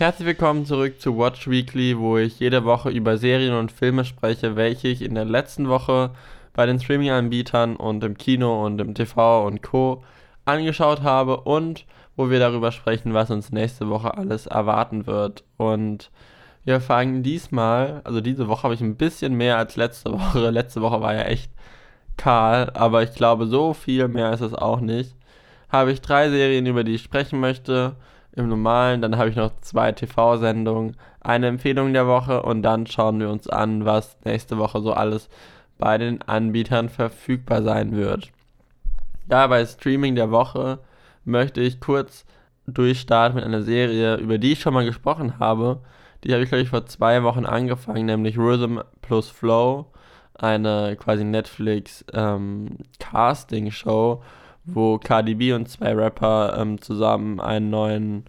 Herzlich willkommen zurück zu Watch Weekly, wo ich jede Woche über Serien und Filme spreche, welche ich in der letzten Woche bei den Streaming-Anbietern und im Kino und im TV und Co. angeschaut habe und wo wir darüber sprechen, was uns nächste Woche alles erwarten wird. Und wir fangen diesmal, also diese Woche habe ich ein bisschen mehr als letzte Woche. Letzte Woche war ja echt kahl, aber ich glaube, so viel mehr ist es auch nicht. Habe ich drei Serien, über die ich sprechen möchte. Im normalen, dann habe ich noch zwei TV-Sendungen, eine Empfehlung der Woche und dann schauen wir uns an, was nächste Woche so alles bei den Anbietern verfügbar sein wird. Ja, bei Streaming der Woche möchte ich kurz durchstarten mit einer Serie, über die ich schon mal gesprochen habe. Die habe ich, glaube ich, vor zwei Wochen angefangen, nämlich Rhythm plus Flow, eine quasi Netflix ähm, wo Cardi B und zwei Rapper ähm, zusammen einen neuen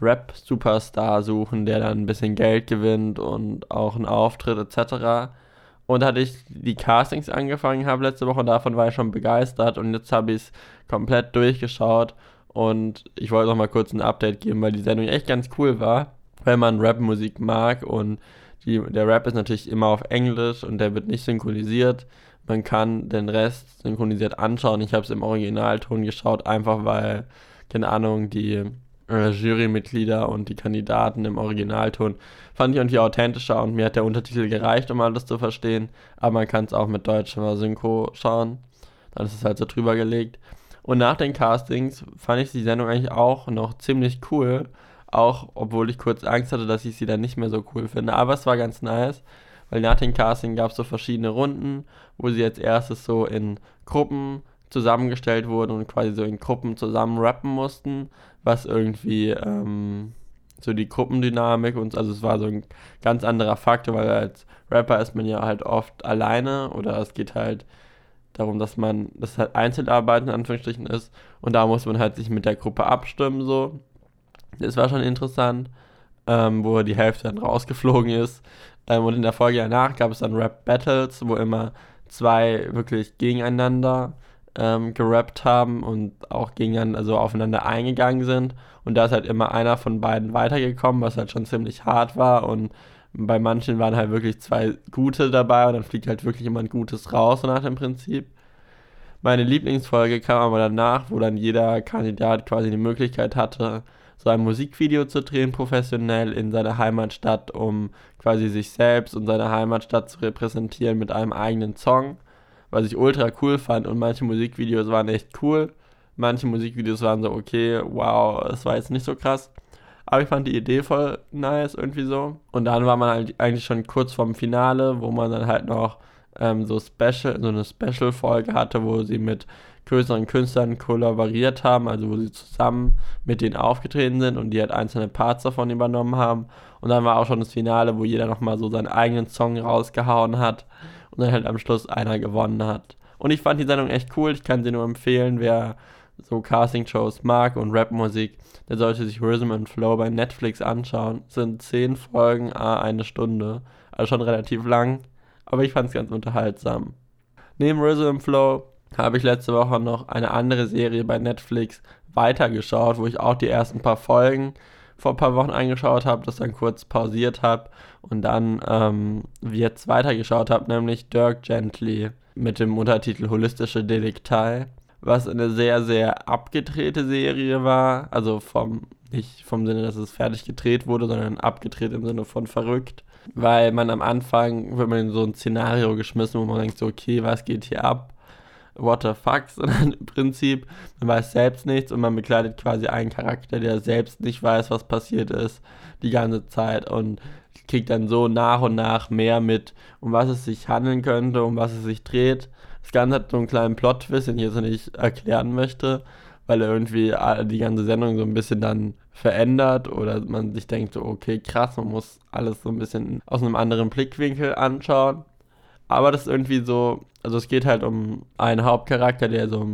Rap-Superstar suchen, der dann ein bisschen Geld gewinnt und auch einen Auftritt etc. Und da hatte ich die Castings angefangen habe letzte Woche, davon war ich schon begeistert und jetzt habe ich es komplett durchgeschaut und ich wollte noch mal kurz ein Update geben, weil die Sendung echt ganz cool war, wenn man Rap-Musik mag und die, der Rap ist natürlich immer auf Englisch und der wird nicht synchronisiert. Man kann den Rest synchronisiert anschauen. Ich habe es im Originalton geschaut, einfach weil, keine Ahnung, die äh, Jurymitglieder und die Kandidaten im Originalton fand ich irgendwie authentischer und mir hat der Untertitel gereicht, um alles zu verstehen. Aber man kann es auch mit deutscher Synchro schauen. Dann ist es halt so drüber gelegt. Und nach den Castings fand ich die Sendung eigentlich auch noch ziemlich cool. Auch obwohl ich kurz Angst hatte, dass ich sie dann nicht mehr so cool finde. Aber es war ganz nice, weil nach den Castings gab es so verschiedene Runden, wo sie als erstes so in Gruppen zusammengestellt wurden und quasi so in Gruppen zusammen rappen mussten, was irgendwie ähm, so die Gruppendynamik und also es war so ein ganz anderer Faktor, weil als Rapper ist man ja halt oft alleine oder es geht halt darum, dass man, das halt Einzelarbeit in Anführungsstrichen ist und da muss man halt sich mit der Gruppe abstimmen so. Das war schon interessant, ähm, wo die Hälfte dann rausgeflogen ist. Ähm, und in der Folge danach gab es dann Rap-Battles, wo immer zwei wirklich gegeneinander ähm, gerappt haben und auch gegeneinander, also aufeinander eingegangen sind. Und da ist halt immer einer von beiden weitergekommen, was halt schon ziemlich hart war. Und bei manchen waren halt wirklich zwei gute dabei und dann fliegt halt wirklich immer ein gutes raus, nach dem Prinzip. Meine Lieblingsfolge kam aber danach, wo dann jeder Kandidat quasi die Möglichkeit hatte, so ein Musikvideo zu drehen, professionell in seiner Heimatstadt, um quasi sich selbst und seine Heimatstadt zu repräsentieren mit einem eigenen Song was ich ultra cool fand und manche Musikvideos waren echt cool. Manche Musikvideos waren so, okay, wow, es war jetzt nicht so krass. Aber ich fand die Idee voll nice, irgendwie so. Und dann war man halt eigentlich schon kurz vorm Finale, wo man dann halt noch ähm, so Special, so eine Special-Folge hatte, wo sie mit größeren Künstlern kollaboriert haben, also wo sie zusammen mit denen aufgetreten sind und die halt einzelne Parts davon übernommen haben. Und dann war auch schon das Finale, wo jeder nochmal so seinen eigenen Song rausgehauen hat und dann halt am Schluss einer gewonnen hat. Und ich fand die Sendung echt cool. Ich kann sie nur empfehlen, wer so Casting-Shows mag und Rapmusik, der sollte sich Rhythm and Flow bei Netflix anschauen. Es sind zehn Folgen, a eine Stunde. Also schon relativ lang, aber ich fand es ganz unterhaltsam. Neben Rhythm Flow habe ich letzte Woche noch eine andere Serie bei Netflix weitergeschaut, wo ich auch die ersten paar Folgen vor ein paar Wochen angeschaut habe, das dann kurz pausiert habe und dann ähm, jetzt weitergeschaut habe, nämlich Dirk Gently mit dem Untertitel Holistische Deliktei, was eine sehr, sehr abgedrehte Serie war, also vom, nicht vom Sinne, dass es fertig gedreht wurde, sondern abgedreht im Sinne von verrückt, weil man am Anfang wird man in so ein Szenario geschmissen, wo man denkt so, okay, was geht hier ab? What the fuck, sondern im Prinzip, man weiß selbst nichts und man begleitet quasi einen Charakter, der selbst nicht weiß, was passiert ist, die ganze Zeit und kriegt dann so nach und nach mehr mit, um was es sich handeln könnte, um was es sich dreht. Das Ganze hat so einen kleinen Plot-Twist, den ich jetzt nicht erklären möchte, weil er irgendwie die ganze Sendung so ein bisschen dann verändert oder man sich denkt okay, krass, man muss alles so ein bisschen aus einem anderen Blickwinkel anschauen. Aber das ist irgendwie so, also es geht halt um einen Hauptcharakter, der so,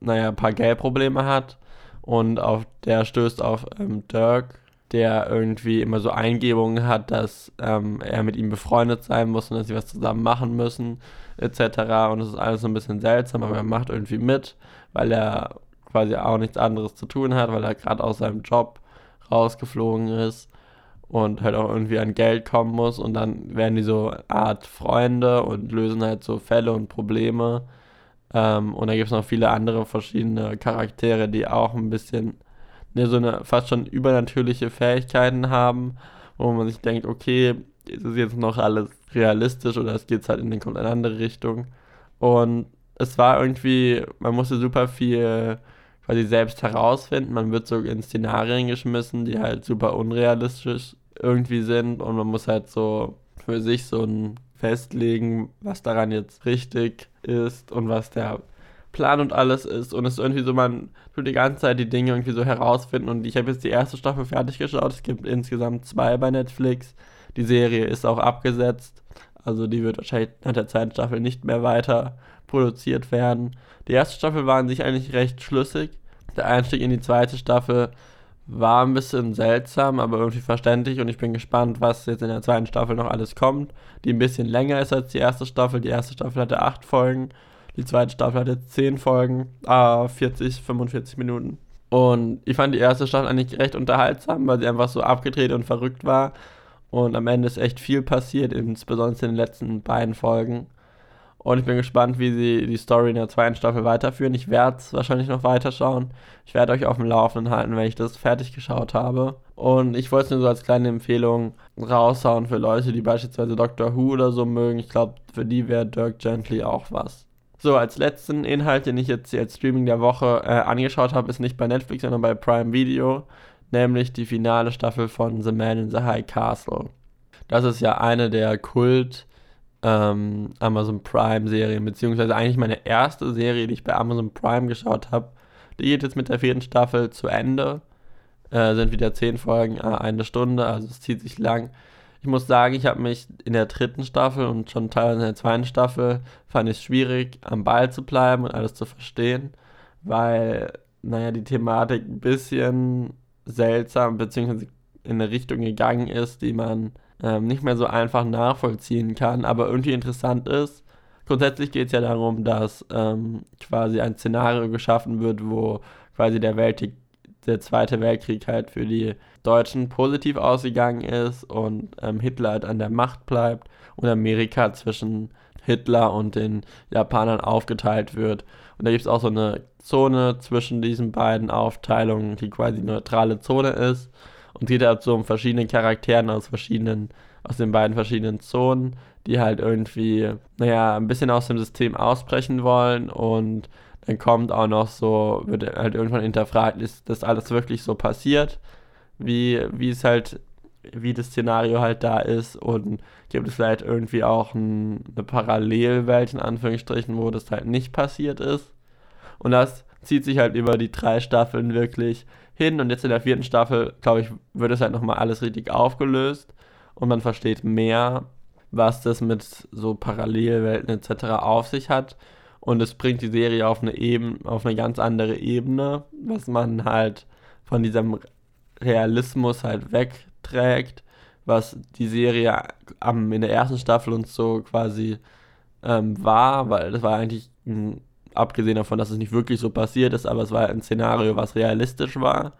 naja, ein paar Geldprobleme hat und auf der stößt auf ähm, Dirk, der irgendwie immer so Eingebungen hat, dass ähm, er mit ihm befreundet sein muss und dass sie was zusammen machen müssen, etc. Und es ist alles so ein bisschen seltsam, aber er macht irgendwie mit, weil er quasi auch nichts anderes zu tun hat, weil er gerade aus seinem Job rausgeflogen ist und halt auch irgendwie an Geld kommen muss und dann werden die so Art Freunde und lösen halt so Fälle und Probleme. Ähm, und da gibt es noch viele andere verschiedene Charaktere, die auch ein bisschen ne, so eine fast schon übernatürliche Fähigkeiten haben, wo man sich denkt, okay, ist es jetzt noch alles realistisch oder es geht halt in eine andere Richtung. Und es war irgendwie, man musste super viel quasi selbst herausfinden. Man wird so in Szenarien geschmissen, die halt super unrealistisch irgendwie sind und man muss halt so für sich so ein festlegen, was daran jetzt richtig ist und was der Plan und alles ist. Und es ist irgendwie so, man tut die ganze Zeit die Dinge irgendwie so herausfinden. Und ich habe jetzt die erste Staffel fertig geschaut. Es gibt insgesamt zwei bei Netflix. Die Serie ist auch abgesetzt. Also die wird wahrscheinlich nach der zweiten Staffel nicht mehr weiter produziert werden. Die erste Staffel war an sich eigentlich recht schlüssig. Der Einstieg in die zweite Staffel war ein bisschen seltsam, aber irgendwie verständlich und ich bin gespannt, was jetzt in der zweiten Staffel noch alles kommt, die ein bisschen länger ist als die erste Staffel. Die erste Staffel hatte acht Folgen, die zweite Staffel hatte zehn Folgen, ah, 40, 45 Minuten. Und ich fand die erste Staffel eigentlich recht unterhaltsam, weil sie einfach so abgedreht und verrückt war. Und am Ende ist echt viel passiert, insbesondere in den letzten beiden Folgen. Und ich bin gespannt, wie sie die Story in der zweiten Staffel weiterführen. Ich werde es wahrscheinlich noch weiterschauen. Ich werde euch auf dem Laufenden halten, wenn ich das fertig geschaut habe. Und ich wollte es nur so als kleine Empfehlung raushauen für Leute, die beispielsweise Doctor Who oder so mögen. Ich glaube, für die wäre Dirk Gently auch was. So, als letzten Inhalt, den ich jetzt hier als Streaming der Woche äh, angeschaut habe, ist nicht bei Netflix, sondern bei Prime Video, nämlich die finale Staffel von The Man in the High Castle. Das ist ja eine der Kult- ähm, Amazon Prime-Serien, beziehungsweise eigentlich meine erste Serie, die ich bei Amazon Prime geschaut habe. Die geht jetzt mit der vierten Staffel zu Ende. Äh, sind wieder zehn Folgen, äh, eine Stunde, also es zieht sich lang. Ich muss sagen, ich habe mich in der dritten Staffel und schon teilweise in der zweiten Staffel fand ich es schwierig, am Ball zu bleiben und alles zu verstehen, weil, naja, die Thematik ein bisschen seltsam beziehungsweise in eine Richtung gegangen ist, die man ähm, nicht mehr so einfach nachvollziehen kann, aber irgendwie interessant ist. Grundsätzlich geht es ja darum, dass ähm, quasi ein Szenario geschaffen wird, wo quasi der, Weltkrieg, der Zweite Weltkrieg halt für die Deutschen positiv ausgegangen ist und ähm, Hitler halt an der Macht bleibt und Amerika zwischen Hitler und den Japanern aufgeteilt wird. Und da gibt es auch so eine Zone zwischen diesen beiden Aufteilungen, die quasi neutrale Zone ist und geht halt so um verschiedene Charakteren aus verschiedenen, aus den beiden verschiedenen Zonen, die halt irgendwie, naja, ein bisschen aus dem System ausbrechen wollen. Und dann kommt auch noch so, wird halt irgendwann hinterfragt, ist das alles wirklich so passiert, wie, wie es halt, wie das Szenario halt da ist? Und gibt es vielleicht irgendwie auch ein, eine Parallelwelt in Anführungsstrichen, wo das halt nicht passiert ist. Und das zieht sich halt über die drei Staffeln wirklich hin und jetzt in der vierten Staffel, glaube ich, wird es halt nochmal alles richtig aufgelöst und man versteht mehr, was das mit so Parallelwelten etc. auf sich hat und es bringt die Serie auf eine Ebene, auf eine ganz andere Ebene, was man halt von diesem Realismus halt wegträgt, was die Serie am, in der ersten Staffel uns so quasi ähm, war, weil das war eigentlich ein abgesehen davon, dass es nicht wirklich so passiert ist, aber es war ein Szenario, was realistisch war.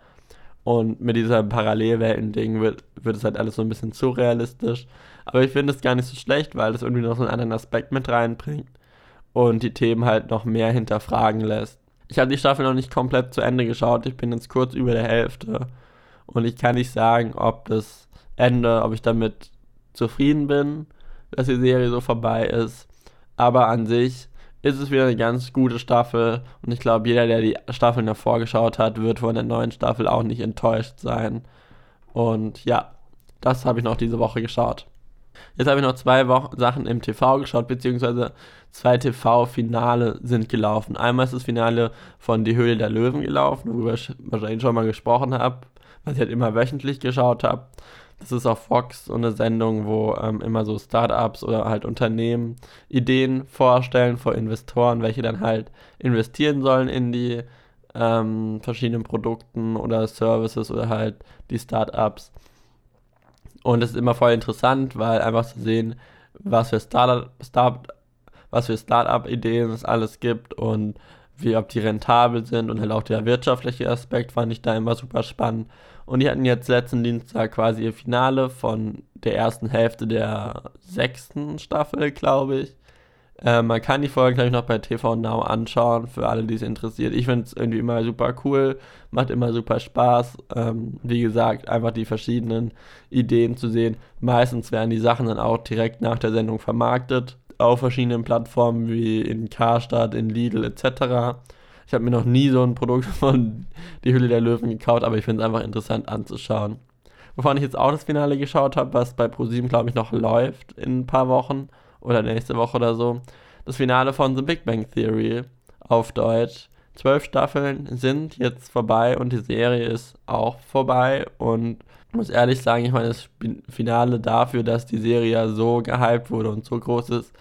Und mit diesem Parallelwelten-Ding wird, wird es halt alles so ein bisschen zu realistisch. Aber ich finde es gar nicht so schlecht, weil es irgendwie noch so einen anderen Aspekt mit reinbringt und die Themen halt noch mehr hinterfragen lässt. Ich habe die Staffel noch nicht komplett zu Ende geschaut, ich bin jetzt kurz über der Hälfte und ich kann nicht sagen, ob das Ende, ob ich damit zufrieden bin, dass die Serie so vorbei ist. Aber an sich ist es wieder eine ganz gute Staffel und ich glaube, jeder, der die Staffeln davor geschaut hat, wird von der neuen Staffel auch nicht enttäuscht sein. Und ja, das habe ich noch diese Woche geschaut. Jetzt habe ich noch zwei Wochen Sachen im TV geschaut, beziehungsweise zwei TV-Finale sind gelaufen. Einmal ist das Finale von Die Höhle der Löwen gelaufen, worüber ich wahrscheinlich schon mal gesprochen habe, was ich halt immer wöchentlich geschaut habe. Das ist auf Fox so eine Sendung, wo ähm, immer so Startups oder halt Unternehmen Ideen vorstellen vor Investoren, welche dann halt investieren sollen in die ähm, verschiedenen Produkten oder Services oder halt die Startups. Und es ist immer voll interessant, weil einfach zu sehen, was für Startup, Start, was für Startup-Ideen es alles gibt und wie ob die rentabel sind und halt auch der wirtschaftliche Aspekt fand ich da immer super spannend. Und die hatten jetzt letzten Dienstag quasi ihr Finale von der ersten Hälfte der sechsten Staffel, glaube ich. Äh, man kann die Folgen, glaube ich, noch bei TV Now anschauen, für alle, die es interessiert. Ich finde es irgendwie immer super cool, macht immer super Spaß. Ähm, wie gesagt, einfach die verschiedenen Ideen zu sehen. Meistens werden die Sachen dann auch direkt nach der Sendung vermarktet, auf verschiedenen Plattformen wie in Karstadt, in Lidl etc. Ich habe mir noch nie so ein Produkt von Die Hülle der Löwen gekauft, aber ich finde es einfach interessant anzuschauen. Wovon ich jetzt auch das Finale geschaut habe, was bei ProSieben, glaube ich, noch läuft in ein paar Wochen oder nächste Woche oder so. Das Finale von The Big Bang Theory auf Deutsch. Zwölf Staffeln sind jetzt vorbei und die Serie ist auch vorbei. Und ich muss ehrlich sagen, ich meine, das Finale dafür, dass die Serie ja so gehypt wurde und so groß ist,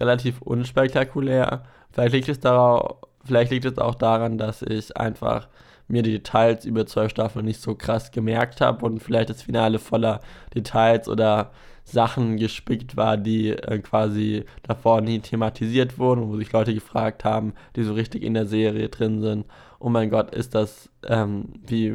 relativ unspektakulär. Vielleicht liegt es darauf, Vielleicht liegt es auch daran, dass ich einfach mir die Details über zwölf Staffeln nicht so krass gemerkt habe und vielleicht das Finale voller Details oder Sachen gespickt war, die äh, quasi davor nie thematisiert wurden, wo sich Leute gefragt haben, die so richtig in der Serie drin sind. Oh mein Gott, ist das, ähm, wie,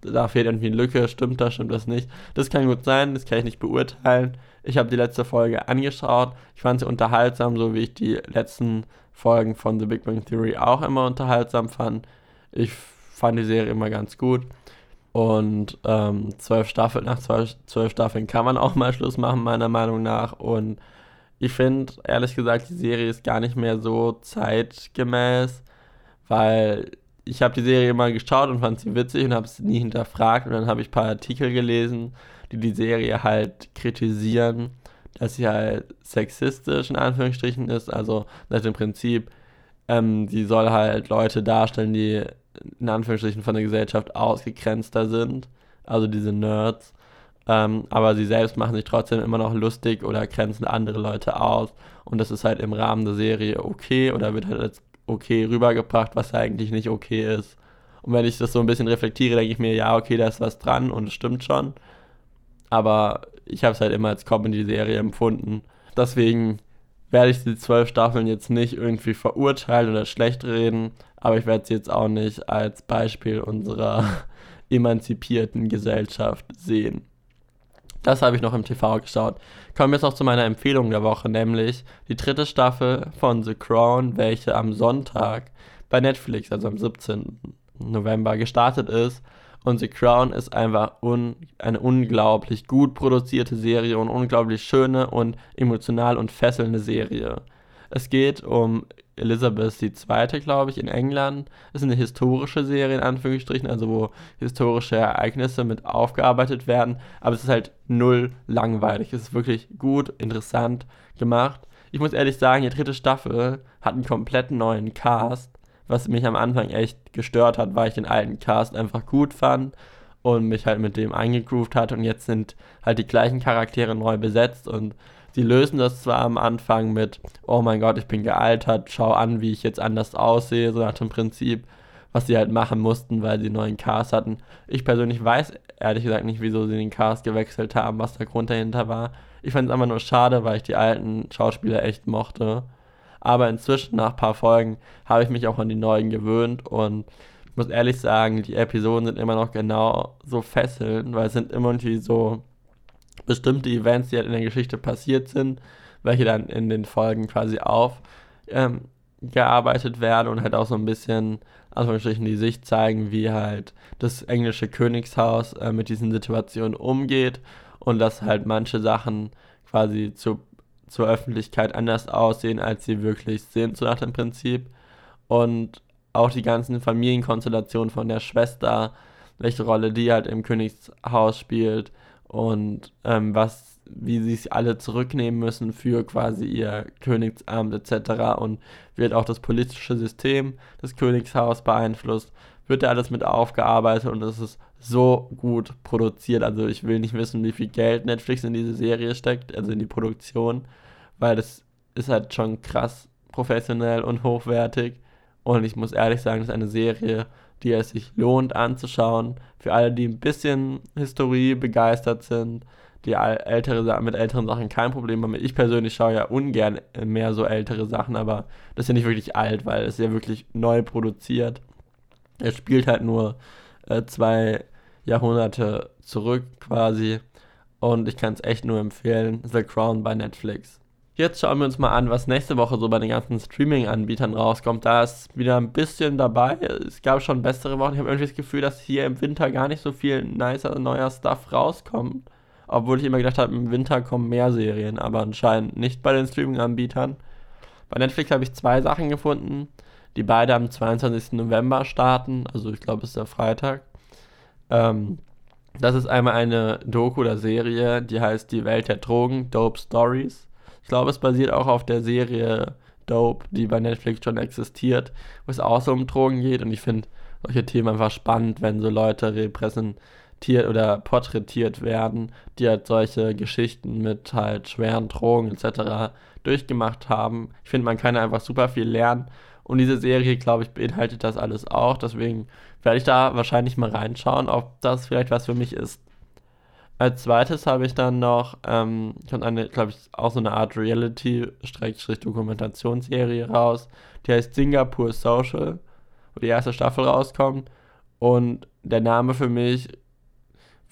da fehlt irgendwie eine Lücke, stimmt das, stimmt das nicht? Das kann gut sein, das kann ich nicht beurteilen. Ich habe die letzte Folge angeschaut, ich fand sie unterhaltsam, so wie ich die letzten Folgen von The Big Bang Theory auch immer unterhaltsam fand. Ich fand die Serie immer ganz gut. Und ähm, zwölf Staffeln, nach zwölf, zwölf Staffeln kann man auch mal Schluss machen, meiner Meinung nach. Und ich finde, ehrlich gesagt, die Serie ist gar nicht mehr so zeitgemäß, weil ich habe die Serie immer geschaut und fand sie witzig und habe es nie hinterfragt. Und dann habe ich ein paar Artikel gelesen, die die Serie halt kritisieren dass sie halt sexistisch in Anführungsstrichen ist. Also das im Prinzip, ähm, sie soll halt Leute darstellen, die in Anführungsstrichen von der Gesellschaft ausgegrenzter sind. Also diese Nerds. Ähm, aber sie selbst machen sich trotzdem immer noch lustig oder grenzen andere Leute aus. Und das ist halt im Rahmen der Serie okay oder wird halt als okay rübergebracht, was eigentlich nicht okay ist. Und wenn ich das so ein bisschen reflektiere, denke ich mir, ja, okay, da ist was dran und es stimmt schon. Aber ich habe es halt immer als Comedy-Serie empfunden. Deswegen werde ich die zwölf Staffeln jetzt nicht irgendwie verurteilen oder schlecht reden, aber ich werde sie jetzt auch nicht als Beispiel unserer emanzipierten Gesellschaft sehen. Das habe ich noch im TV geschaut. Kommen wir jetzt auch zu meiner Empfehlung der Woche, nämlich die dritte Staffel von The Crown, welche am Sonntag bei Netflix, also am 17. November, gestartet ist. Und The Crown ist einfach un eine unglaublich gut produzierte Serie und unglaublich schöne und emotional und fesselnde Serie. Es geht um Elizabeth II., glaube ich, in England. Es ist eine historische Serie, in Anführungsstrichen, also wo historische Ereignisse mit aufgearbeitet werden. Aber es ist halt null langweilig. Es ist wirklich gut, interessant gemacht. Ich muss ehrlich sagen, die dritte Staffel hat einen komplett neuen Cast was mich am Anfang echt gestört hat, weil ich den alten Cast einfach gut fand und mich halt mit dem eingegroovt hat und jetzt sind halt die gleichen Charaktere neu besetzt und sie lösen das zwar am Anfang mit, oh mein Gott, ich bin gealtert, schau an, wie ich jetzt anders aussehe, so nach dem Prinzip, was sie halt machen mussten, weil sie neuen Cast hatten. Ich persönlich weiß ehrlich gesagt nicht, wieso sie den Cast gewechselt haben, was der Grund dahinter war. Ich fand es einfach nur schade, weil ich die alten Schauspieler echt mochte. Aber inzwischen, nach ein paar Folgen, habe ich mich auch an die neuen gewöhnt und ich muss ehrlich sagen, die Episoden sind immer noch genau so fesselnd, weil es sind immer irgendwie so bestimmte Events, die halt in der Geschichte passiert sind, welche dann in den Folgen quasi aufgearbeitet ähm, werden und halt auch so ein bisschen, Anführungsstrichen, die Sicht zeigen, wie halt das englische Königshaus äh, mit diesen Situationen umgeht und dass halt manche Sachen quasi zu zur Öffentlichkeit anders aussehen, als sie wirklich sind, so nach dem Prinzip. Und auch die ganzen Familienkonstellationen von der Schwester, welche Rolle die halt im Königshaus spielt und ähm, was, wie sie sich alle zurücknehmen müssen für quasi ihr Königsamt etc. und wird auch das politische System des Königshaus beeinflusst, wird da alles mit aufgearbeitet und es ist so gut produziert. Also ich will nicht wissen, wie viel Geld Netflix in diese Serie steckt, also in die Produktion weil das ist halt schon krass professionell und hochwertig. Und ich muss ehrlich sagen, das ist eine Serie, die es sich lohnt anzuschauen. Für alle, die ein bisschen Historie begeistert sind, die ältere mit älteren Sachen kein Problem habe. Ich persönlich schaue ja ungern mehr so ältere Sachen, aber das ist ja nicht wirklich alt, weil es ja wirklich neu produziert. Es spielt halt nur äh, zwei Jahrhunderte zurück quasi. Und ich kann es echt nur empfehlen. The Crown bei Netflix. Jetzt schauen wir uns mal an, was nächste Woche so bei den ganzen Streaming-Anbietern rauskommt. Da ist wieder ein bisschen dabei. Es gab schon bessere Wochen. Ich habe irgendwie das Gefühl, dass hier im Winter gar nicht so viel nicer neuer Stuff rauskommt. Obwohl ich immer gedacht habe, im Winter kommen mehr Serien, aber anscheinend nicht bei den Streaming-Anbietern. Bei Netflix habe ich zwei Sachen gefunden, die beide am 22. November starten. Also ich glaube, es ist der Freitag. Ähm, das ist einmal eine Doku oder Serie, die heißt Die Welt der Drogen, Dope Stories. Ich glaube, es basiert auch auf der Serie Dope, die bei Netflix schon existiert, wo es auch so um Drogen geht. Und ich finde solche Themen einfach spannend, wenn so Leute repräsentiert oder porträtiert werden, die halt solche Geschichten mit halt schweren Drogen etc. durchgemacht haben. Ich finde, man kann einfach super viel lernen. Und diese Serie, glaube ich, beinhaltet das alles auch. Deswegen werde ich da wahrscheinlich mal reinschauen, ob das vielleicht was für mich ist. Als zweites habe ich dann noch, ähm, kommt eine, glaube ich, auch so eine Art Reality-Dokumentationsserie raus. Die heißt Singapore Social, wo die erste Staffel rauskommt. Und der Name für mich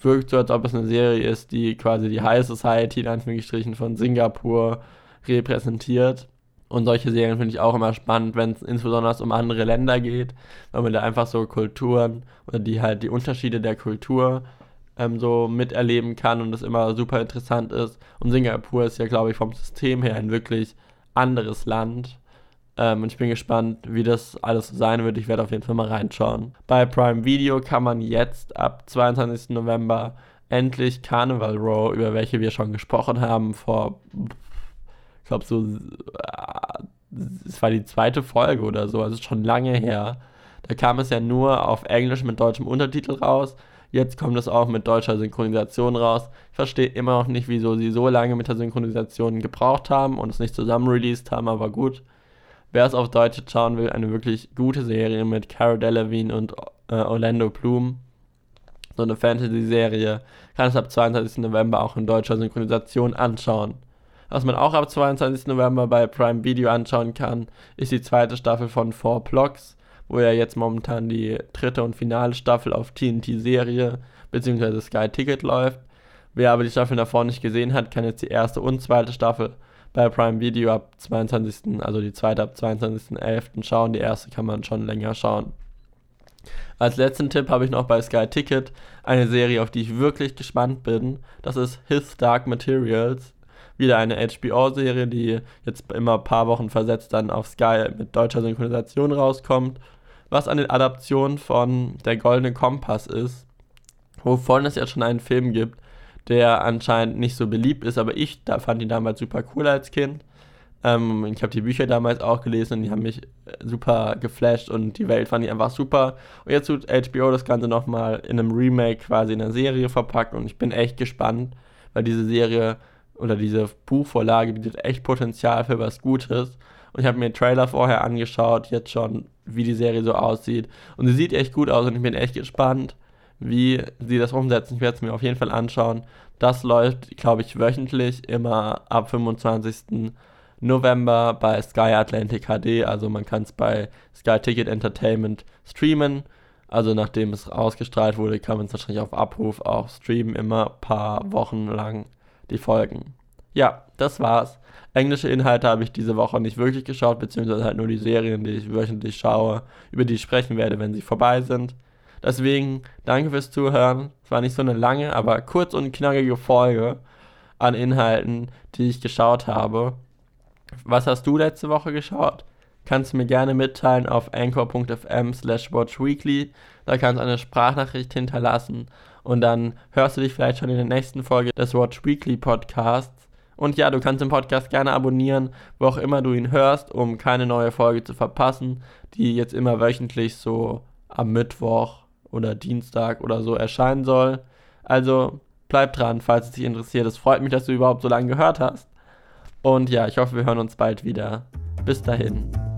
wirkt so, als ob es eine Serie ist, die quasi die High Society in Anführungsstrichen von Singapur repräsentiert. Und solche Serien finde ich auch immer spannend, wenn es insbesondere um andere Länder geht, weil man da einfach so Kulturen oder die halt die Unterschiede der Kultur ähm, so miterleben kann und das immer super interessant ist. Und Singapur ist ja, glaube ich, vom System her ein wirklich anderes Land. Ähm, und ich bin gespannt, wie das alles so sein wird. Ich werde auf jeden Fall mal reinschauen. Bei Prime Video kann man jetzt ab 22. November endlich Carnival Row, über welche wir schon gesprochen haben, vor ich glaube, so, es war die zweite Folge oder so, also schon lange her. Da kam es ja nur auf Englisch mit deutschem Untertitel raus. Jetzt kommt es auch mit deutscher Synchronisation raus. Ich verstehe immer noch nicht, wieso sie so lange mit der Synchronisation gebraucht haben und es nicht zusammen released haben, aber gut. Wer es auf Deutsch schauen will, eine wirklich gute Serie mit Cara Delevingne und äh, Orlando Bloom. So eine Fantasy-Serie. Kann es ab 22. November auch in deutscher Synchronisation anschauen. Was man auch ab 22. November bei Prime Video anschauen kann, ist die zweite Staffel von Four Blocks, wo ja jetzt momentan die dritte und finale Staffel auf TNT-Serie bzw. Sky Ticket läuft. Wer aber die Staffel davor nicht gesehen hat, kann jetzt die erste und zweite Staffel bei Prime Video ab 22., also die zweite ab 22.11. schauen. Die erste kann man schon länger schauen. Als letzten Tipp habe ich noch bei Sky Ticket eine Serie, auf die ich wirklich gespannt bin. Das ist His Dark Materials wieder eine HBO-Serie, die jetzt immer ein paar Wochen versetzt dann auf Sky mit deutscher Synchronisation rauskommt, was eine Adaption von Der Goldene Kompass ist, wovon es ja schon einen Film gibt, der anscheinend nicht so beliebt ist, aber ich da fand ihn damals super cool als Kind. Ähm, ich habe die Bücher damals auch gelesen und die haben mich super geflasht und die Welt fand ich einfach super. Und jetzt tut HBO das Ganze nochmal in einem Remake quasi in einer Serie verpackt und ich bin echt gespannt, weil diese Serie oder diese Buchvorlage bietet echt Potenzial für was Gutes. Und ich habe mir den Trailer vorher angeschaut, jetzt schon, wie die Serie so aussieht. Und sie sieht echt gut aus und ich bin echt gespannt, wie sie das umsetzen. Ich werde es mir auf jeden Fall anschauen. Das läuft, glaube ich, wöchentlich, immer ab 25. November bei Sky Atlantic HD. Also man kann es bei Sky Ticket Entertainment streamen. Also nachdem es ausgestrahlt wurde, kann man es wahrscheinlich auf Abruf auch streamen, immer ein paar Wochen lang die Folgen. Ja, das war's. Englische Inhalte habe ich diese Woche nicht wirklich geschaut, beziehungsweise halt nur die Serien, die ich wöchentlich schaue, über die ich sprechen werde, wenn sie vorbei sind. Deswegen danke fürs Zuhören. Es war nicht so eine lange, aber kurz und knackige Folge an Inhalten, die ich geschaut habe. Was hast du letzte Woche geschaut? Kannst du mir gerne mitteilen auf anchor.fm slash watchweekly. Da kannst du eine Sprachnachricht hinterlassen und dann hörst du dich vielleicht schon in der nächsten Folge des Watch Weekly Podcasts. Und ja, du kannst den Podcast gerne abonnieren, wo auch immer du ihn hörst, um keine neue Folge zu verpassen, die jetzt immer wöchentlich so am Mittwoch oder Dienstag oder so erscheinen soll. Also bleib dran, falls es dich interessiert. Es freut mich, dass du überhaupt so lange gehört hast. Und ja, ich hoffe, wir hören uns bald wieder. Bis dahin.